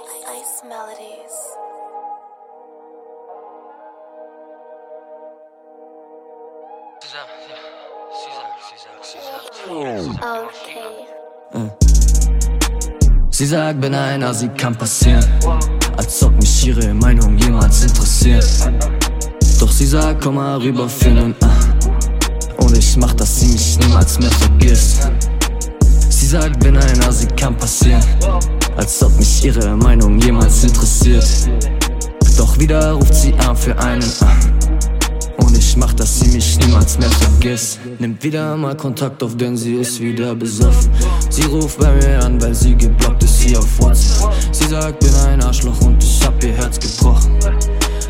Ice Melodies. Okay. Sie sagt, bin einer, sie kann passieren. Als ob mich ihre Meinung jemals interessiert. Doch sie sagt, komm mal rüber für nen ah. Und ich mach, dass sie mich niemals mehr vergisst. Sie sagt, bin einer, sie kann passieren. Als ob mich ihre Meinung jemals interessiert. Doch wieder ruft sie an für einen ah. Und ich mach, dass sie mich niemals mehr vergisst. Nimmt wieder mal Kontakt auf, denn sie ist wieder besoffen. Sie ruft bei mir an, weil sie geblockt ist hier auf WhatsApp. Sie sagt, bin ein Arschloch und ich hab ihr Herz gebrochen.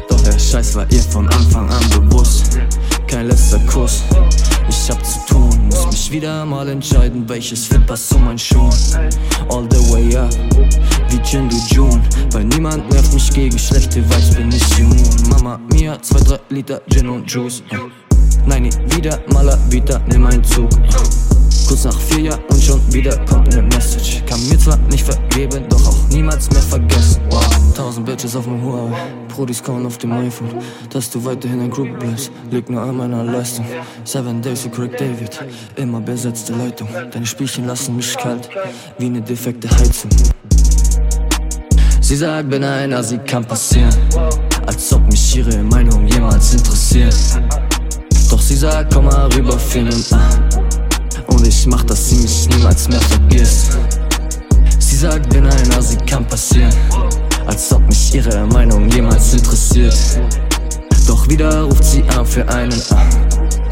Doch der Scheiß war ihr von Anfang an bewusst. Kein letzter Kuss. Ich hab wieder mal entscheiden, welches Fit passt zu meinen Schuhen. All the way up, wie Jindu June. Weil niemand nervt mich gegen schlechte Vibes, bin ich immun. Mama, mir zwei, drei Liter Gin und Juice. Nein, nie wieder, wieder, nimm einen Zug. Kurz nach vier Jahren und schon wieder kommt ne Message. Kann mir zwar nicht vergeben, doch auch niemals mehr vergessen. Wow. Tausend Bitches auf dem Huawei, Prodis kauen auf dem iPhone. Dass du weiterhin ein Group bleibst, liegt nur an meiner Leistung. Seven Days für Craig David, immer besetzte Leitung. Deine Spielchen lassen mich kalt, wie ne defekte Heizung. Sie sagt, bin einer, sie kann passieren. Als ob mich ihre Meinung jemals interessiert. Doch sie sagt, komm mal rüber für nen ah. Und ich mach, dass sie mich niemals mehr vergisst. Sie sagt, bin einer, sie kann passieren. Als ob mich ihre Meinung jemals interessiert. Doch wieder ruft sie an für einen ah.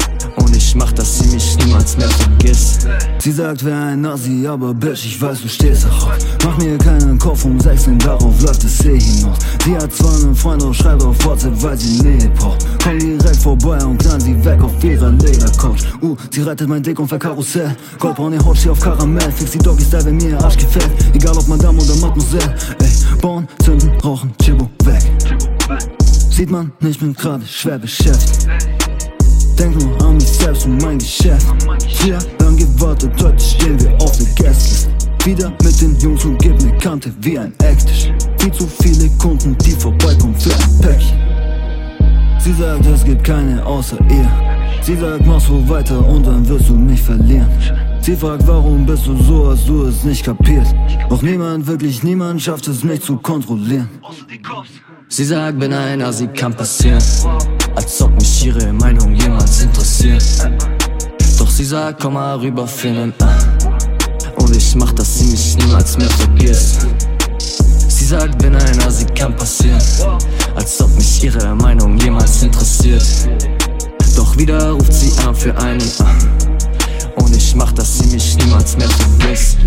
Ich mach, dass sie mich niemals mehr vergisst. Sie sagt, wer ein Nazi, aber Bitch, ich weiß, du stehst darauf. Mach mir keinen Kopf um 16, darauf läuft es eh hinaus. Sie hat zwar einen Freund, doch schreibt auf WhatsApp, weil sie Nähe braucht. Komm direkt vorbei und knall sie weg auf ihrer Ledercouch. Uh, sie rettet mein Dick und Karussell. Goldbraun, ihr Haut steht auf Karamell. Fix die Doggy Style, wenn mir ihr Arsch gefällt. Egal ob Madame oder Mademoiselle. Ey, bauen, zünden, rauchen, Chibo, weg. Sieht man nicht, bin gerade schwer beschäftigt. Denk nur an mich selbst und mein Geschäft. Vier lang gewartet, heute stehen wir auf der Gästeliste. Wieder mit den Jungs und gib ne Kante wie ein Ecktisch. Viel zu viele Kunden, die vorbeikommen für ein Päckchen. Sie sagt, es gibt keine außer ihr. Sie sagt, mach so weiter und dann wirst du mich verlieren. Sie fragt, warum bist du so, hast du es nicht kapiert. Doch niemand, wirklich niemand schafft es, mich zu kontrollieren. Sie sagt, bin einer, sie kann passieren. Als ob mich ihre Meinung jemals interessiert. Doch sie sagt, komm mal rüber für nen ah. Und ich mach, dass sie mich niemals mehr vergisst. Sie sagt, bin einer, sie kann passieren. Als ob mich ihre Meinung jemals interessiert. Doch wieder ruft sie an für einen ah. Und ich mach, dass sie mich niemals mehr vergisst.